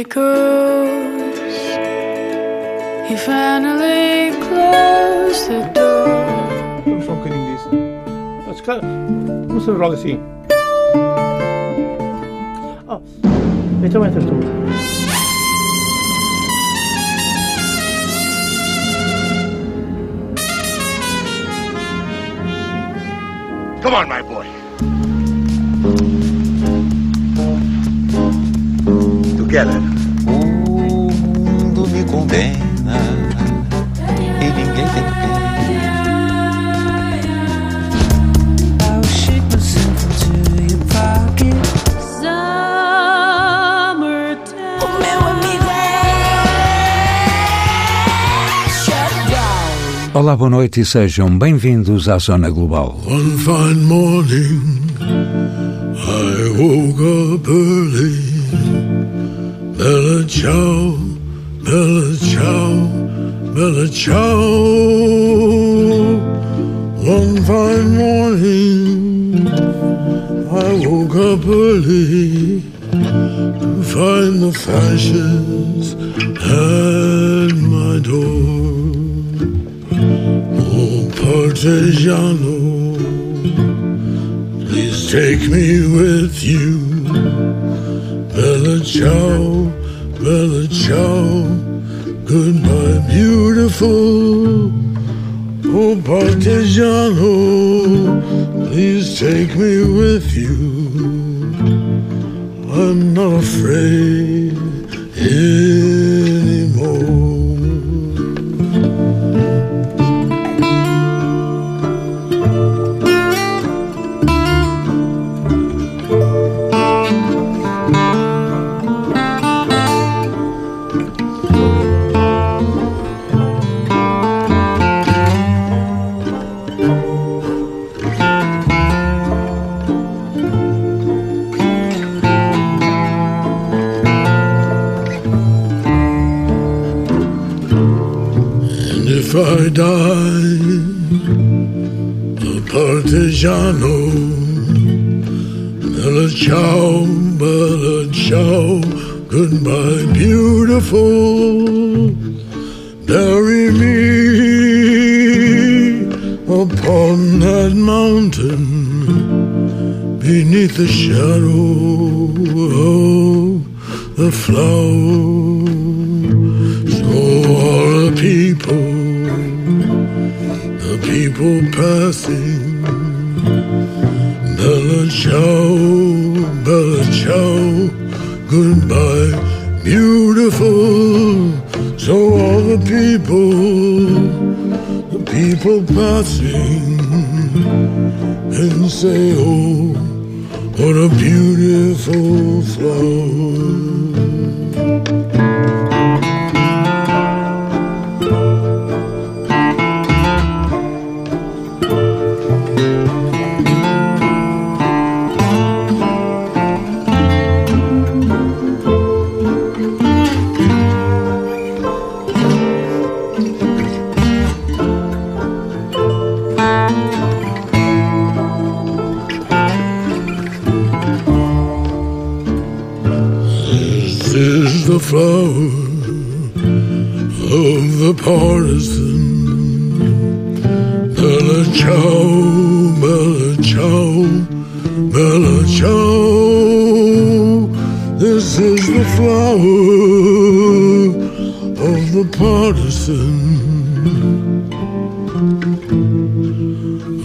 echoes. He finally closed the door. Vamos só um bocadinho disso. Ah, se calhar, Vamos fazer logo assim. Ah, então entras tu. Come on, my boy. Together. Olá, boa noite e sejam bem-vindos à Zona Global. One fine morning, I woke up early. Bella ciao, bella ciao, bella ciao. One fine morning, I woke up early to find the fashions at my door. Partigiano, please take me with you. Bella ciao, bella ciao, goodbye, beautiful. Oh, Partigiano, please take me with you. I'm not afraid anymore. Flowers. So all the people, the people passing, Bella ciao, Bella ciao, goodbye, beautiful. So all the people, the people passing, and say, oh, what a beautiful flower.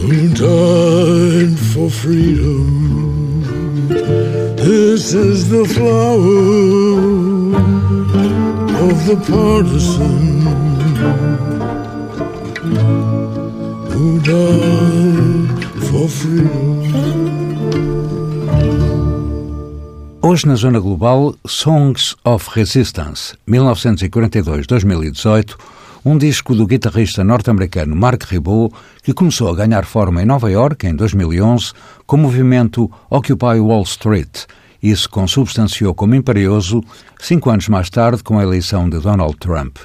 Who died for freedom. This is the flower of the partisan who died for freedom. Hoje na Zona Global, Songs of Resistance, 1942-2018, um disco do guitarrista norte-americano Mark Ribot, que começou a ganhar forma em Nova York em 2011 com o movimento Occupy Wall Street se consubstanciou como imperioso cinco anos mais tarde com a eleição de Donald Trump.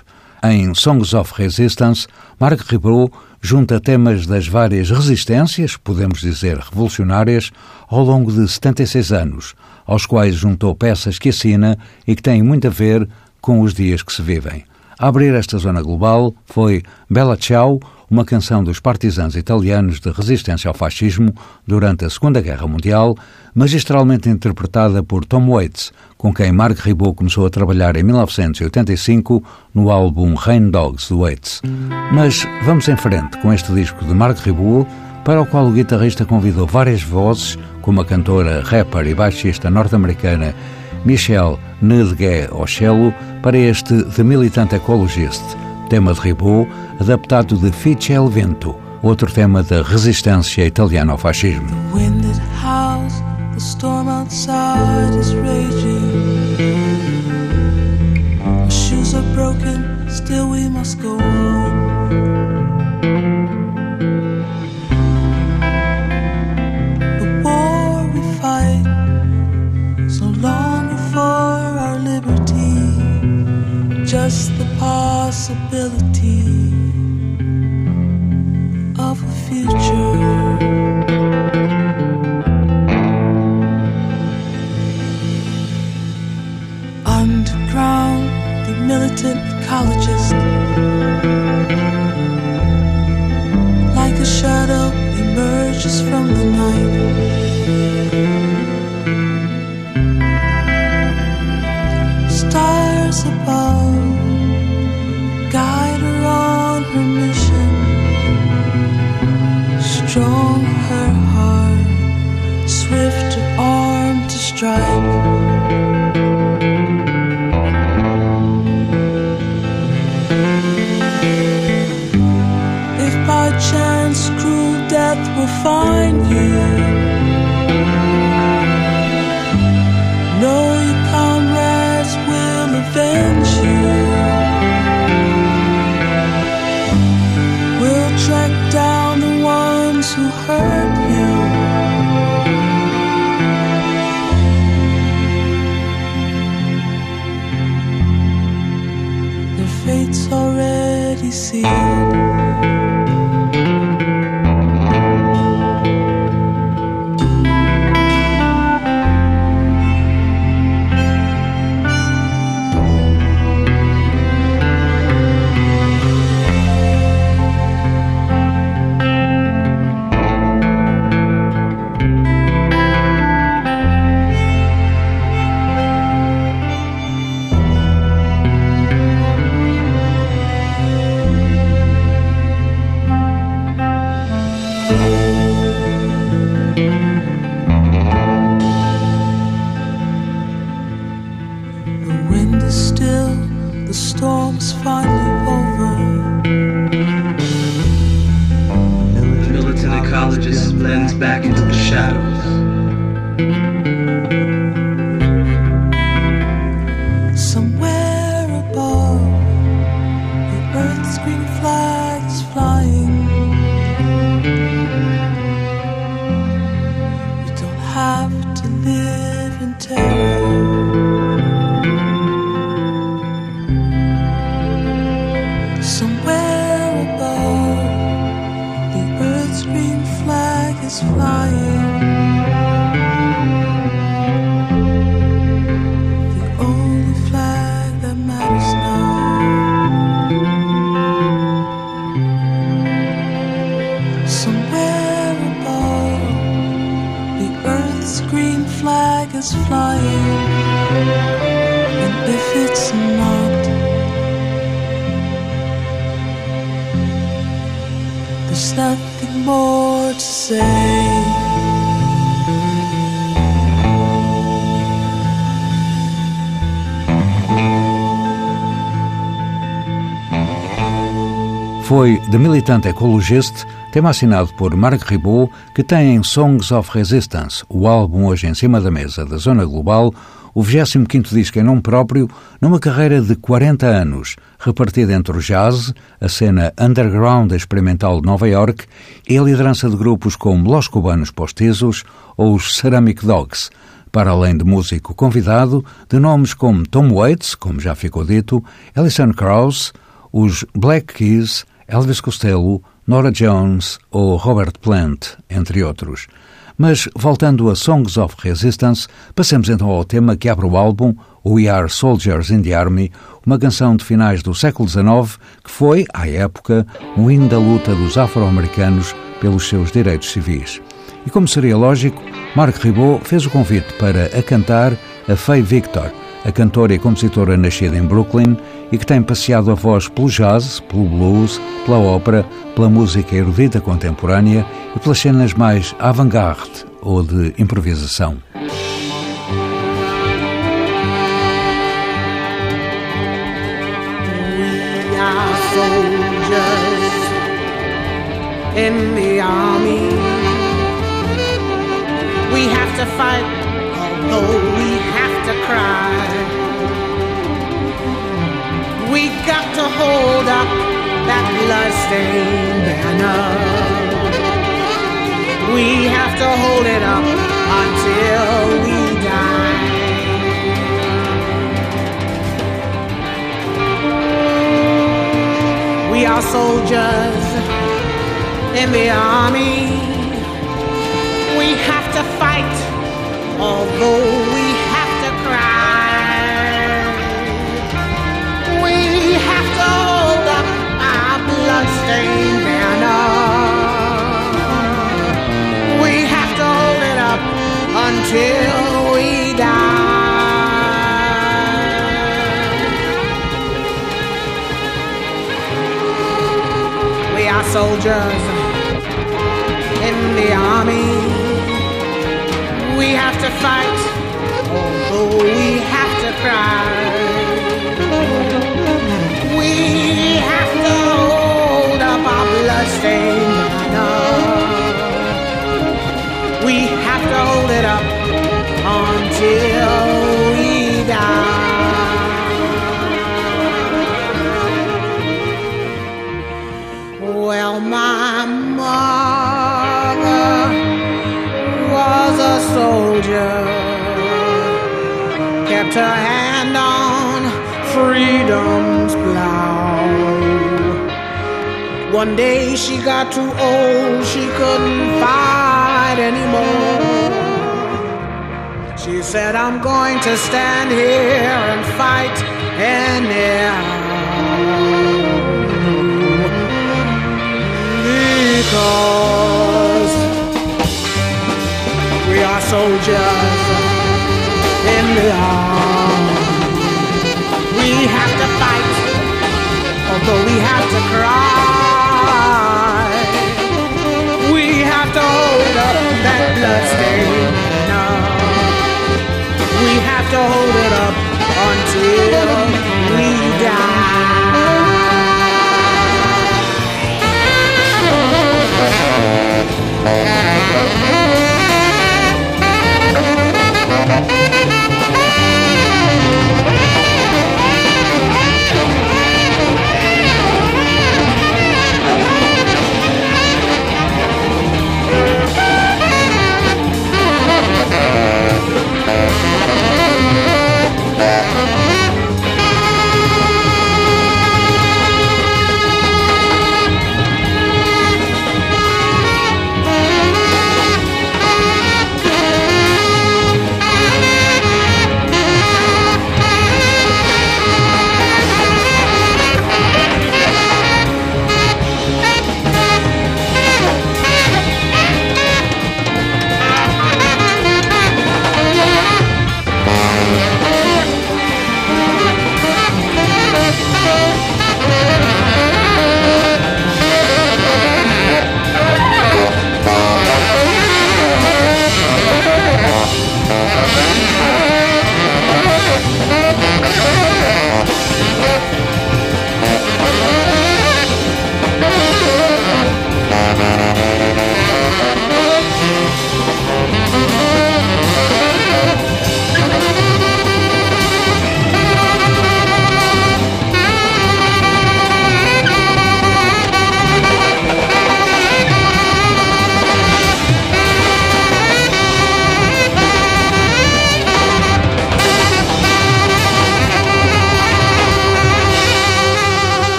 Em Songs of Resistance, Mark Ribot junta temas das várias resistências, podemos dizer revolucionárias, ao longo de 76 anos, aos quais juntou peças que assina e que têm muito a ver com os dias que se vivem. A abrir esta zona global foi Bella Ciao, uma canção dos partisãos italianos de resistência ao fascismo durante a Segunda Guerra Mundial, magistralmente interpretada por Tom Waits, com quem Mark Ribot começou a trabalhar em 1985 no álbum Rain Dogs de Waits. Mas vamos em frente com este disco de Mark Ribot, para o qual o guitarrista convidou várias vozes, como a cantora, rapper e baixista norte-americana Michelle Nedgué Ocello, para este The Militant Ecologist, tema de Ribot, adaptado de Fice El Vento, outro tema da resistência italiana ao fascismo. The just the possibility of a future. Underground, the militant ecologist, like a shadow emerges from the night. Stars above If by chance cruel death will find you, blends back into the shadows. Say. Foi The Militant Ecologist, tema assinado por Mark Ribot, que tem em Songs of Resistance, o álbum hoje em cima da mesa da Zona Global, o 25º disco em nome próprio, numa carreira de 40 anos, repartida entre o jazz, a cena underground experimental de Nova York e a liderança de grupos como Los Cubanos Postizos ou os Ceramic Dogs, para além de músico convidado de nomes como Tom Waits, como já ficou dito, Alison Krauss, os Black Keys, Elvis Costello, Nora Jones ou Robert Plant, entre outros. Mas, voltando a Songs of Resistance, passemos então ao tema que abre o álbum, We Are Soldiers in the Army, uma canção de finais do século XIX que foi, à época, um hino da luta dos afro-americanos pelos seus direitos civis. E como seria lógico, Mark Ribot fez o convite para a cantar a Faye Victor, a cantora e compositora nascida em Brooklyn e que tem passeado a voz pelo jazz, pelo blues, pela ópera, pela música erudita contemporânea e pelas cenas mais avant-garde ou de improvisação. In the army. We have to fight, although we We got to hold up that bloodstained banner. We have to hold it up until we die. We are soldiers in the army. We have to fight, although until we die. We are soldiers in the army. We have to fight, although we have to cry. We have to hold up our bloodstained Well, my mother was a soldier, kept her hand on freedom's plow. One day she got too old, she couldn't fight anymore. She said, I'm going to stand here and fight anyhow. Because we are soldiers in the army. We have to fight, although we have to cry. We have to hold up that have to hold it up until we die. Yeah.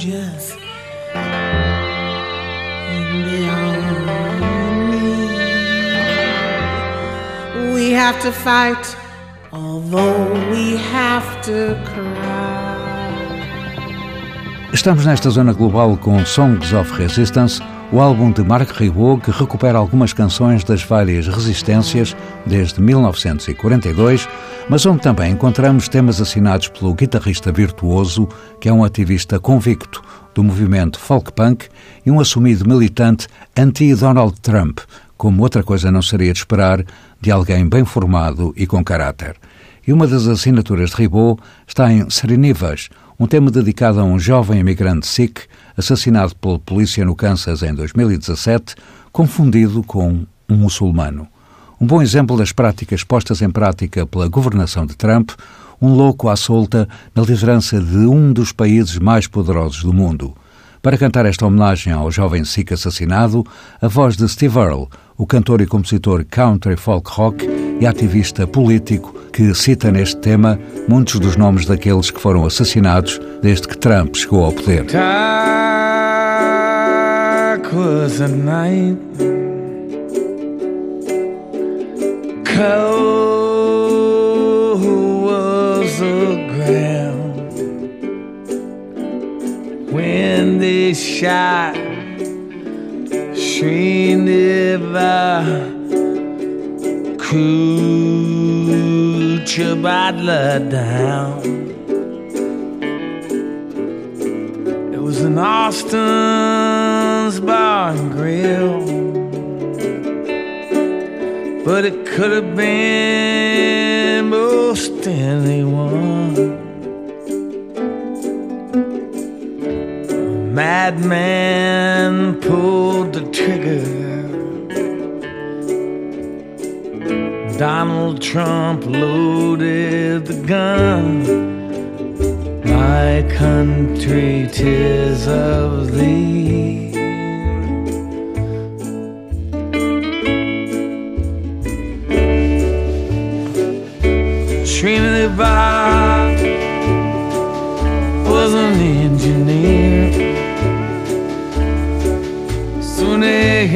soldiers in the army. We have to fight, although we have to cry. Estamos nesta zona global com Songs of Resistance, o álbum de Marc Ribot que recupera algumas canções das várias resistências desde 1942 mas onde também encontramos temas assinados pelo guitarrista virtuoso, que é um ativista convicto do movimento folk punk e um assumido militante anti-Donald Trump, como outra coisa não seria de esperar de alguém bem formado e com caráter. E uma das assinaturas de Ribot está em Serenivas, um tema dedicado a um jovem imigrante Sikh assassinado pela polícia no Kansas em 2017, confundido com um muçulmano. Um bom exemplo das práticas postas em prática pela governação de Trump, um louco à solta na liderança de um dos países mais poderosos do mundo. Para cantar esta homenagem ao jovem Sikh assassinado, a voz de Steve Earle, o cantor e compositor country folk rock e ativista político que cita neste tema muitos dos nomes daqueles que foram assassinados desde que Trump chegou ao poder. Dark was night Cold was the ground When they shot Srinivas Kucha Butler down. It was in Austin's Bar and Grill. But it could have been most anyone A madman pulled the trigger Donald Trump loaded the gun. My country, tis of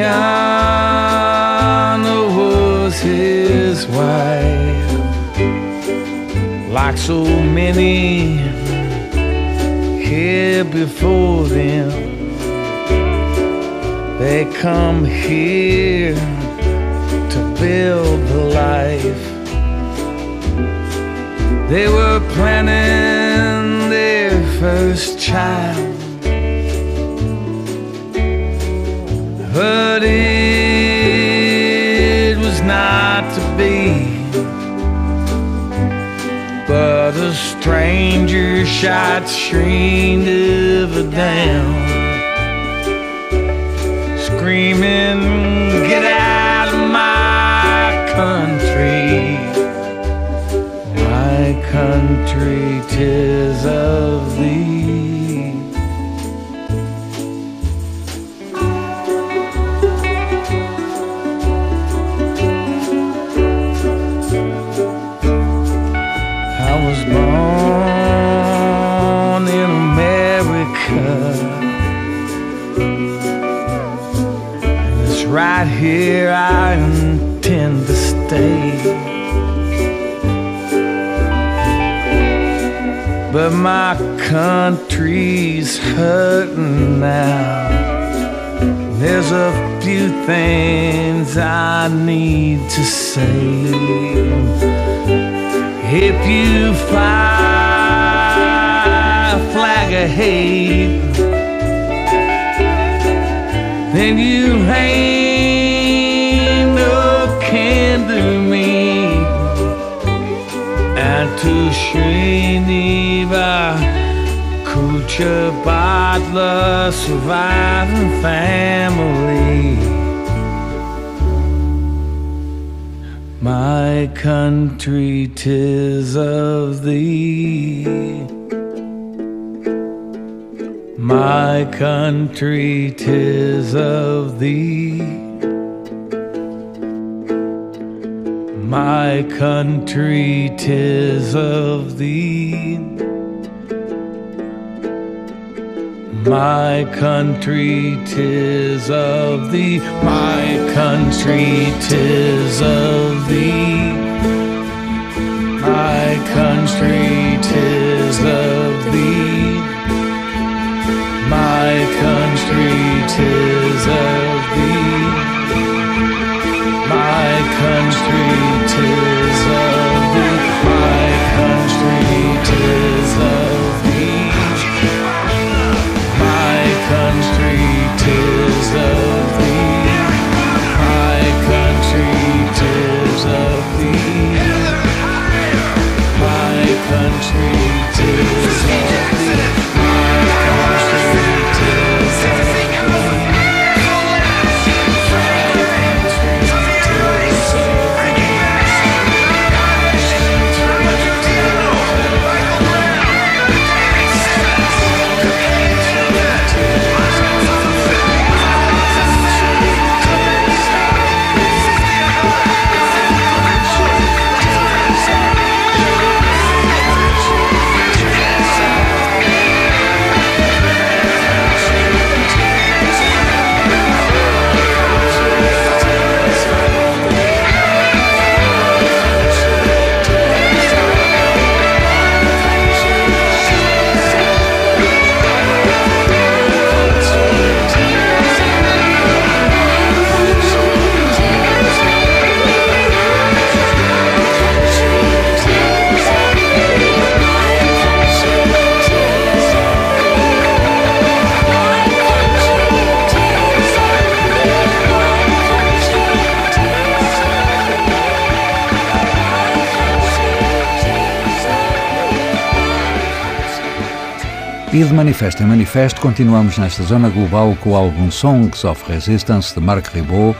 Sunayana was his wife. Like so many here before them, they come here to build the life. They were planning their first child. But it was not to be. But a stranger shot Srinivas down, screaming, Get out of my country! My country, tis of my country's hurting now. There's a few things I need to say. If you fly a flag of hate, then you ain't no kin to me. And to Srinivas Kuchibhotla surviving family. My country, tis of thee. My country, tis of thee. My country, tis of thee. My country, tis of thee. My country, tis of thee. My country, tis of thee. My country, tis of thee. My country, tis of E de manifesto em manifesto, continuamos nesta zona global com o álbum Songs of Resistance de Marc Ribot,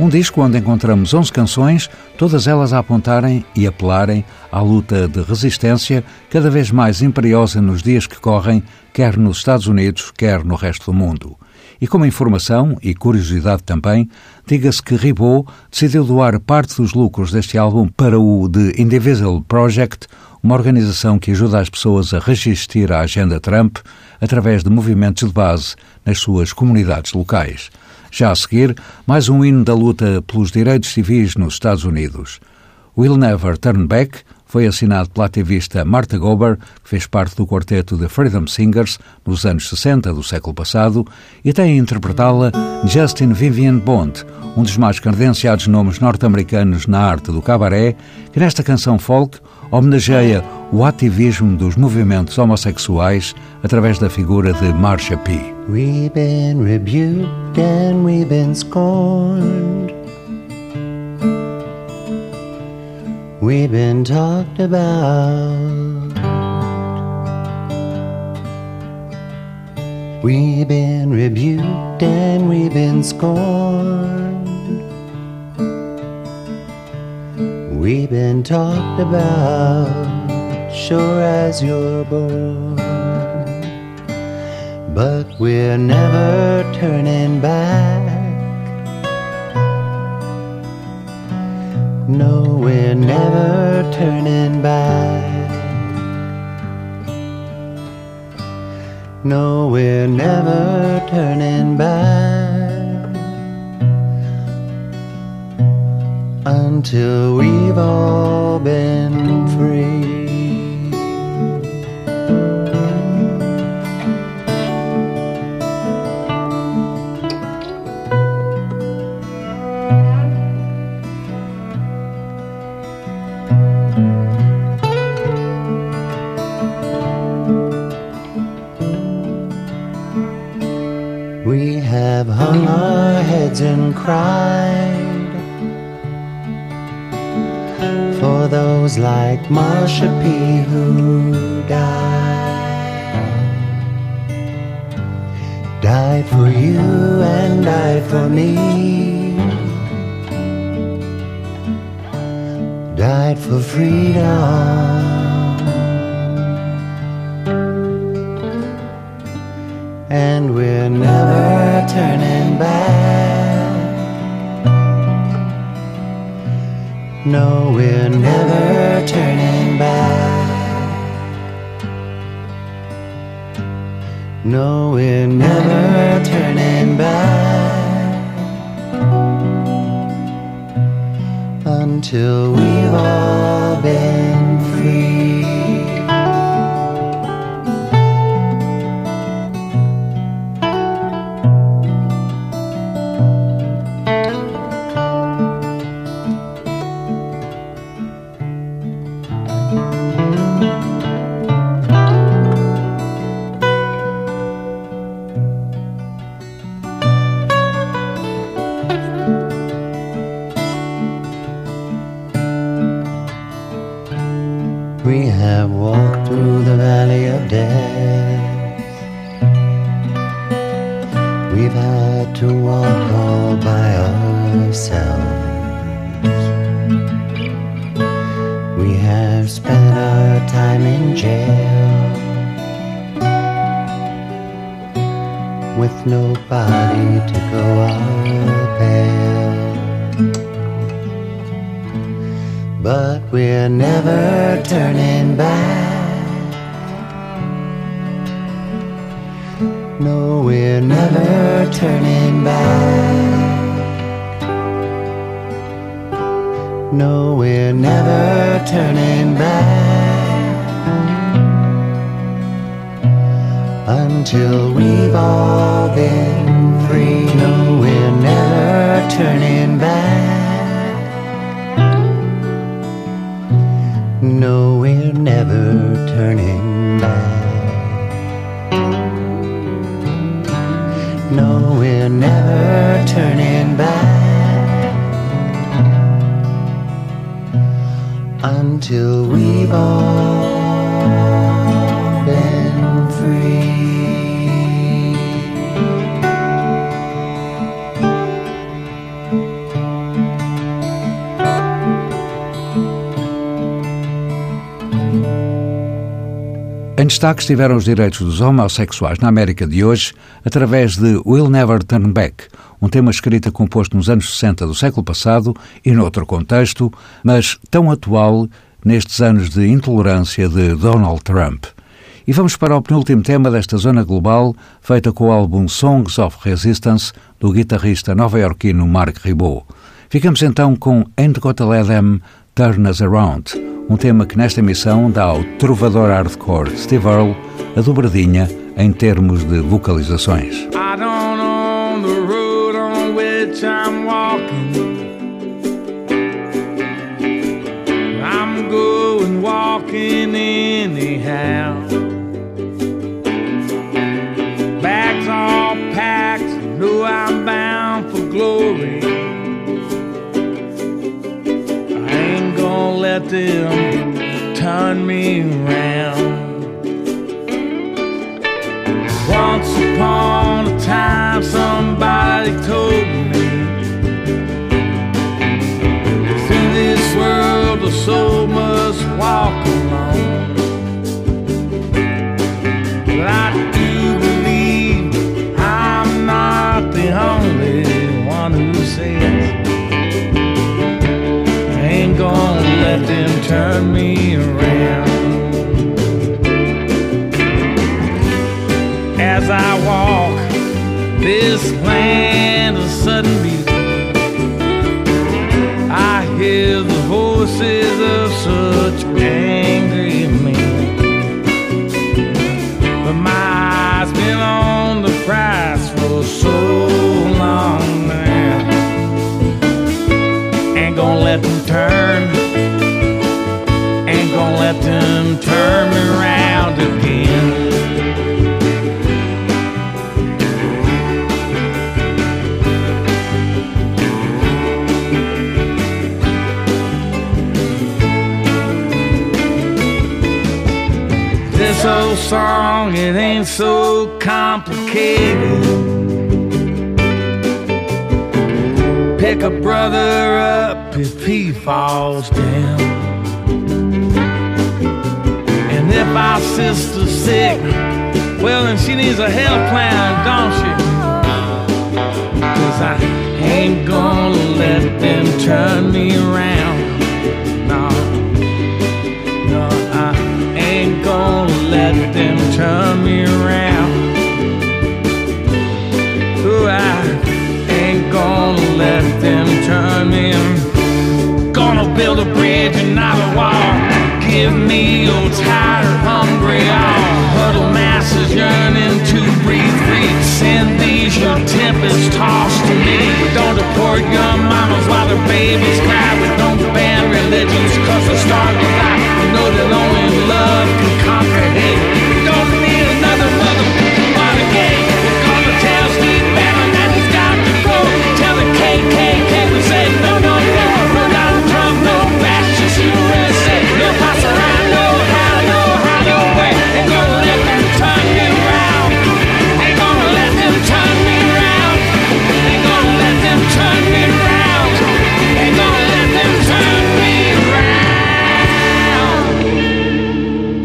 um disco onde encontramos 11 canções, todas elas a apontarem e apelarem à luta de resistência cada vez mais imperiosa nos dias que correm, quer nos Estados Unidos, quer no resto do mundo. E como informação e curiosidade também, diga-se que Ribot decidiu doar parte dos lucros deste álbum para o The Indivisible Project, uma organização que ajuda as pessoas a resistir à agenda Trump através de movimentos de base nas suas comunidades locais. Já a seguir, mais um hino da luta pelos direitos civis nos Estados Unidos. Will Never Turn Back foi assinado pela ativista Martha Gober, que fez parte do quarteto The Freedom Singers nos anos 60 do século passado, e tem a interpretá-la Justin Vivian Bond, um dos mais credenciados nomes norte-americanos na arte do cabaré, que nesta canção folk homenageia o ativismo dos movimentos homossexuais através da figura de Marsha P. We've been rebuked and we've been scorned. We've been talked about. We've been rebuked and we've been scorned. We've been talked about, sure as you're born. But we're never turning back. No, we're never turning back. No, we're never turning back until we've all been free. We have hung our heads and cried those like Marsha P. who died. Died for you and died for me. Died for freedom. and we're never turning back. No, we're never turning back. No, we're never turning back until we've all been time in jail with nobody to go bail. But we're never turning back. No, we're never turning back. No, we're never turning back until we've all been free. No, we're never turning back. No, we're never turning back. No, we're never turning back until we've all Em destaque estiveram os direitos dos homossexuais na América de hoje através de We'll Never Turn Back, um tema escrito e composto nos anos 60 do século passado e noutro contexto, mas tão atual nestes anos de intolerância de Donald Trump. E vamos para o penúltimo tema desta zona global, feita com o álbum Songs of Resistance do guitarrista nova-iorquino Mark Ribot. Ficamos então com Ain't Gotta Let Them Turn Us Around, um tema que nesta emissão dá ao trovador hardcore Steve Earle a dobradinha em termos de vocalizações. Bags all packed, know I'm bound for glory. Let them turn me around. Once upon a time, somebody told me through this world the soul must walk turn me around. as I walk this land of sudden beauty. I hear the voices of such angry men. But my eyes been on the prize for so long now. Ain't gonna let them turn. Old song, it ain't so complicated. Pick a brother up if he falls down. And if our sister's sick, well, then she needs a health plan, don't she? Cause I ain't gonna let them turn me around. Your tired, hungry all. Huddle masses yearning to breathe free. Send these your tempest tossed to me. Don't deport young mamas while their babies cry.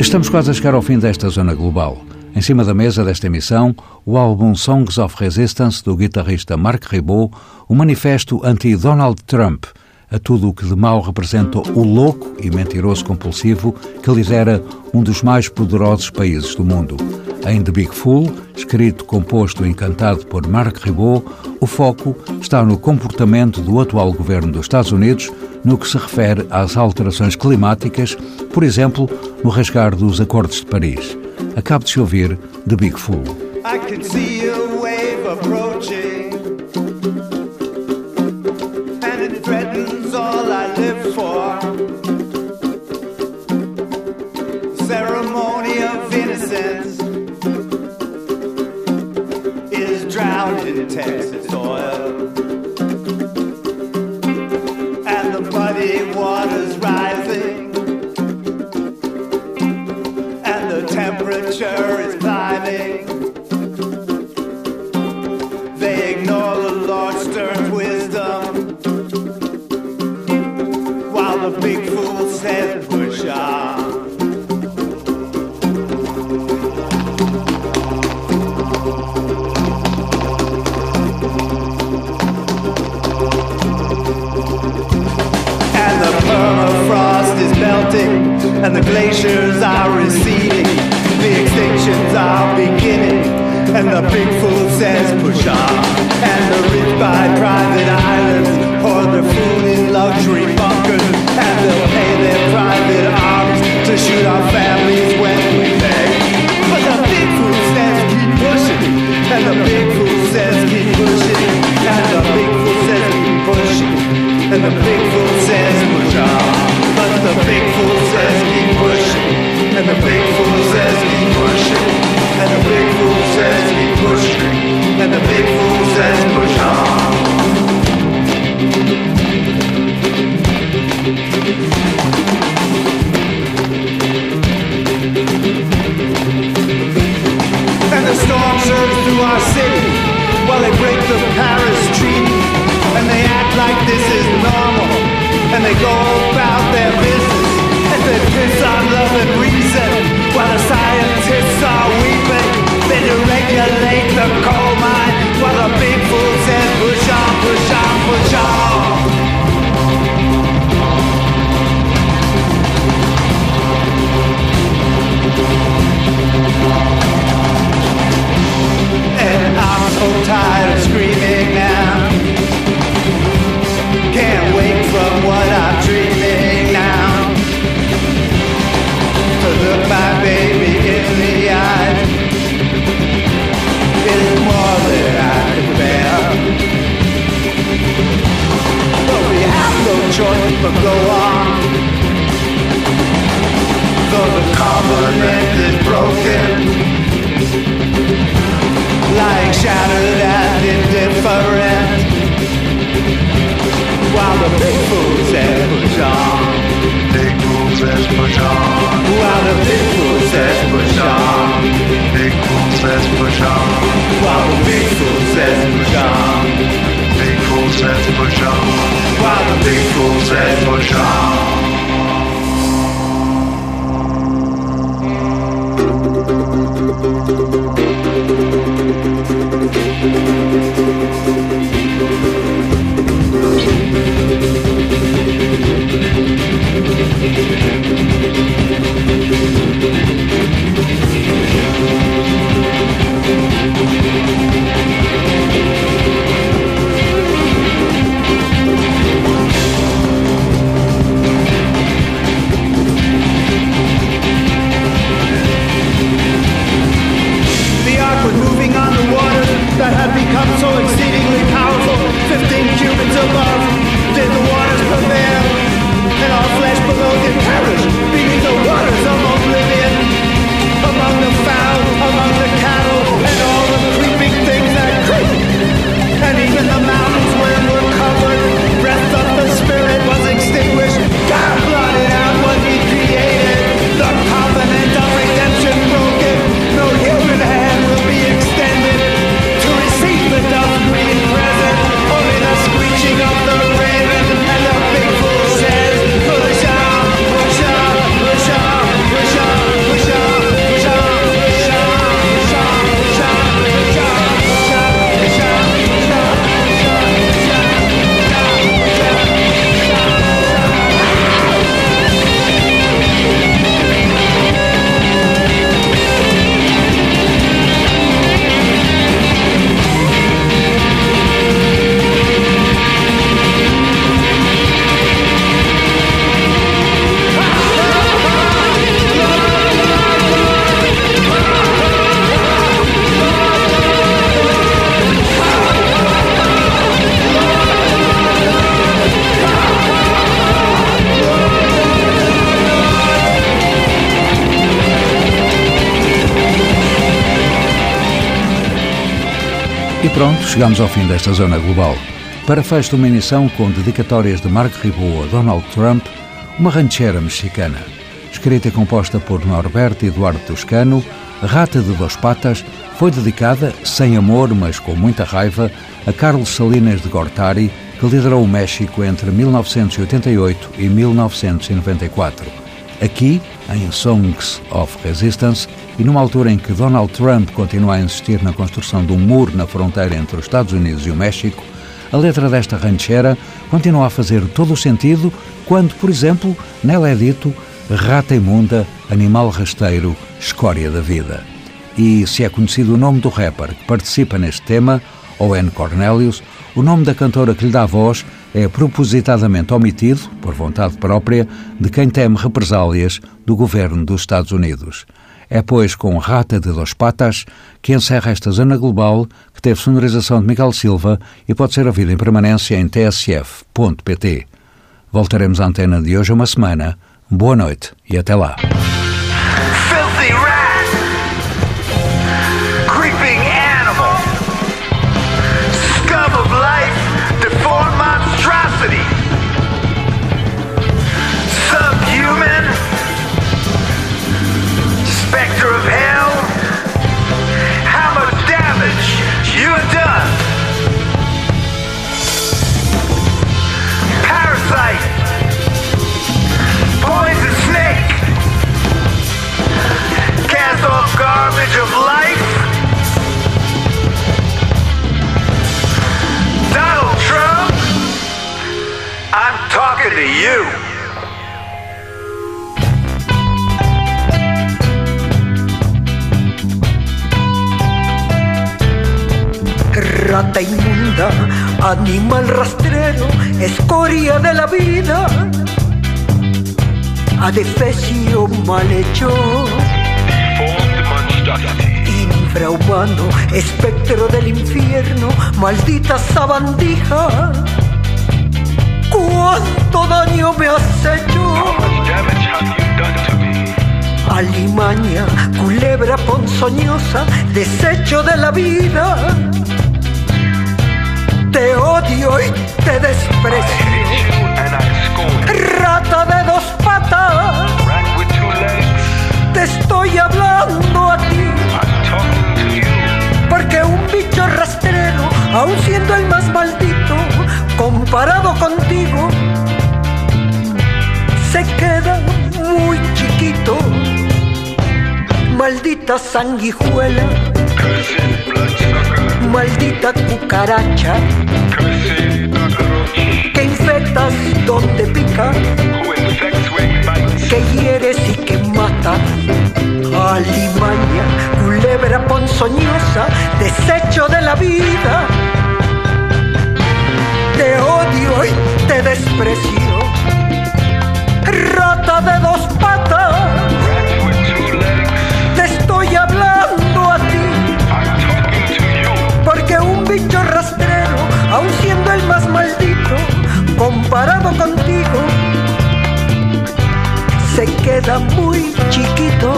Estamos quase a chegar ao fim desta zona global. Em cima da mesa desta emissão, o álbum Songs of Resistance do guitarrista Mark Ribot, o manifesto anti-Donald Trump, a tudo o que de mal representa o louco e mentiroso compulsivo que lidera um dos mais poderosos países do mundo. Em The Big Fool, escrito, composto e encantado por Mark Ribot, o foco está no comportamento do atual governo dos Estados Unidos no que se refere às alterações climáticas, por exemplo, no rasgar dos acordos de Paris. Acabo de se ouvir de Big Fool. I can see a wave approaching. and the glaciers are receding, the extinctions are beginning, and the big fool says push on, and the rich by private islands E pronto, chegamos ao fim desta Zona Global. Para fecho de uma emissão com dedicatórias de Mark Ribot a Donald Trump, uma ranchera mexicana. Escrita e composta por Norberto Eduardo Toscano, Rata de Duas Patas foi dedicada, sem amor, mas com muita raiva, a Carlos Salinas de Gortari, que liderou o México entre 1988 e 1994. Aqui, em Songs of Resistance, e numa altura em que Donald Trump continua a insistir na construção de um muro na fronteira entre os Estados Unidos e o México, a letra desta ranchera continua a fazer todo o sentido quando, por exemplo, nela é dito rata imunda, animal rasteiro, escória da vida. E se é conhecido o nome do rapper que participa neste tema, Owen Cornelius, o nome da cantora que lhe dá voz é propositadamente omitido, por vontade própria, de quem teme represálias do governo dos Estados Unidos. É, pois, com Rata de Dos Patas que encerra esta zona global que teve sonorização de Miguel Silva e pode ser ouvida em permanência em tsf.pt. Voltaremos à antena de hoje uma semana. Boa noite e até lá. Sabandija. ¿Cuánto daño me has hecho? Alimaña, culebra ponzoñosa, desecho de la vida. Te odio y te desprecio. Rata de dos contigo, se queda muy chiquito. Maldita sanguijuela, maldita cucaracha, que infectas donde pica, que hieres y que mata. Alimaña, culebra ponzoñosa, desecho de la vida. Odio y te desprecio. Rata de dos patas. Te estoy hablando a ti. Porque un bicho rastrero, aun siendo el más maldito, comparado contigo, se queda muy chiquito.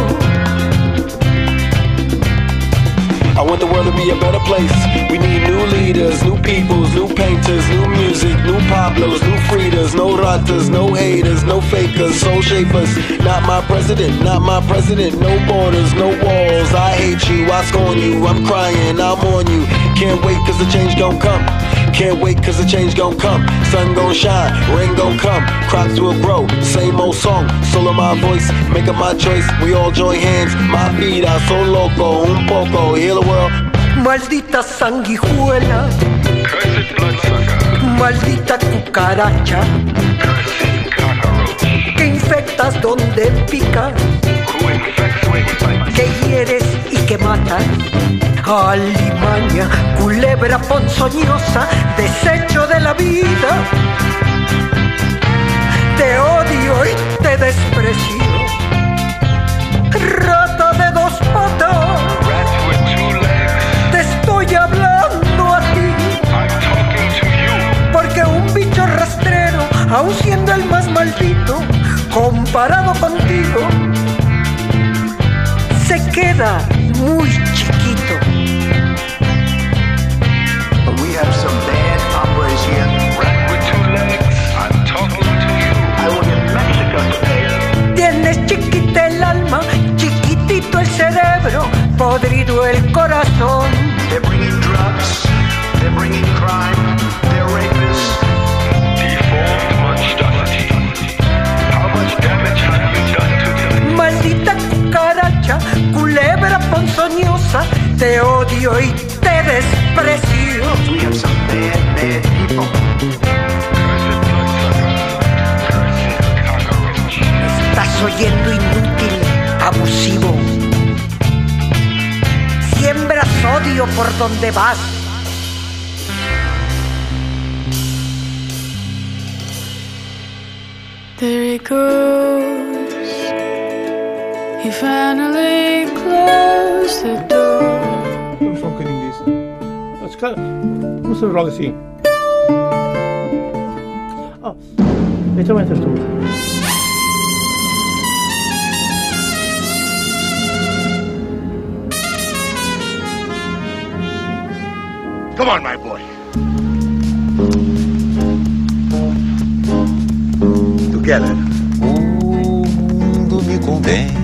I want the world to be a better place. We need new leaders, new peoples, new painters, new music, new Pablos, new Fridas, no ratas, no haters, no fakers, soul shapers. Not my president, not my president, no borders, no walls. I hate you, I scorn you, I'm crying, I'm on you. Can't wait cause the change don't come. Can't wait cause the change gon' come. Sun gon' shine, rain gon' come, crops will grow. Same old song, solo my voice, making my choice. We all join hands, my vida so loco, un poco, heal the world. Maldita sanguijuela. Maldita cucaracha. Que donde pica. Que hieres y que matas. Alimaña, culebra ponzoñosa, desecho de la vida. Te odio y te desprecio. Rata de dos patas. Te estoy hablando a ti. Porque un bicho rastrero, aun siendo el más maldito, comparado contigo, se queda muy chiquito. We have some bad hombres here. Rat with two legs. I'm talking to you. I will get Mexico to pay. Tienes chiquita el alma, chiquitito el cerebro, podrido el corazón. They're bringing drugs. They're bringing crime. They're rapists. Odio y te desprecio. We have some bad, bad people. Estás oyendo inútil, abusivo. Siembras odio por donde vas. There he goes. He finally closed the door. Vamos fazer logo assim. Oh, então entras tu. Come on, my boy. Together. O mundo me condena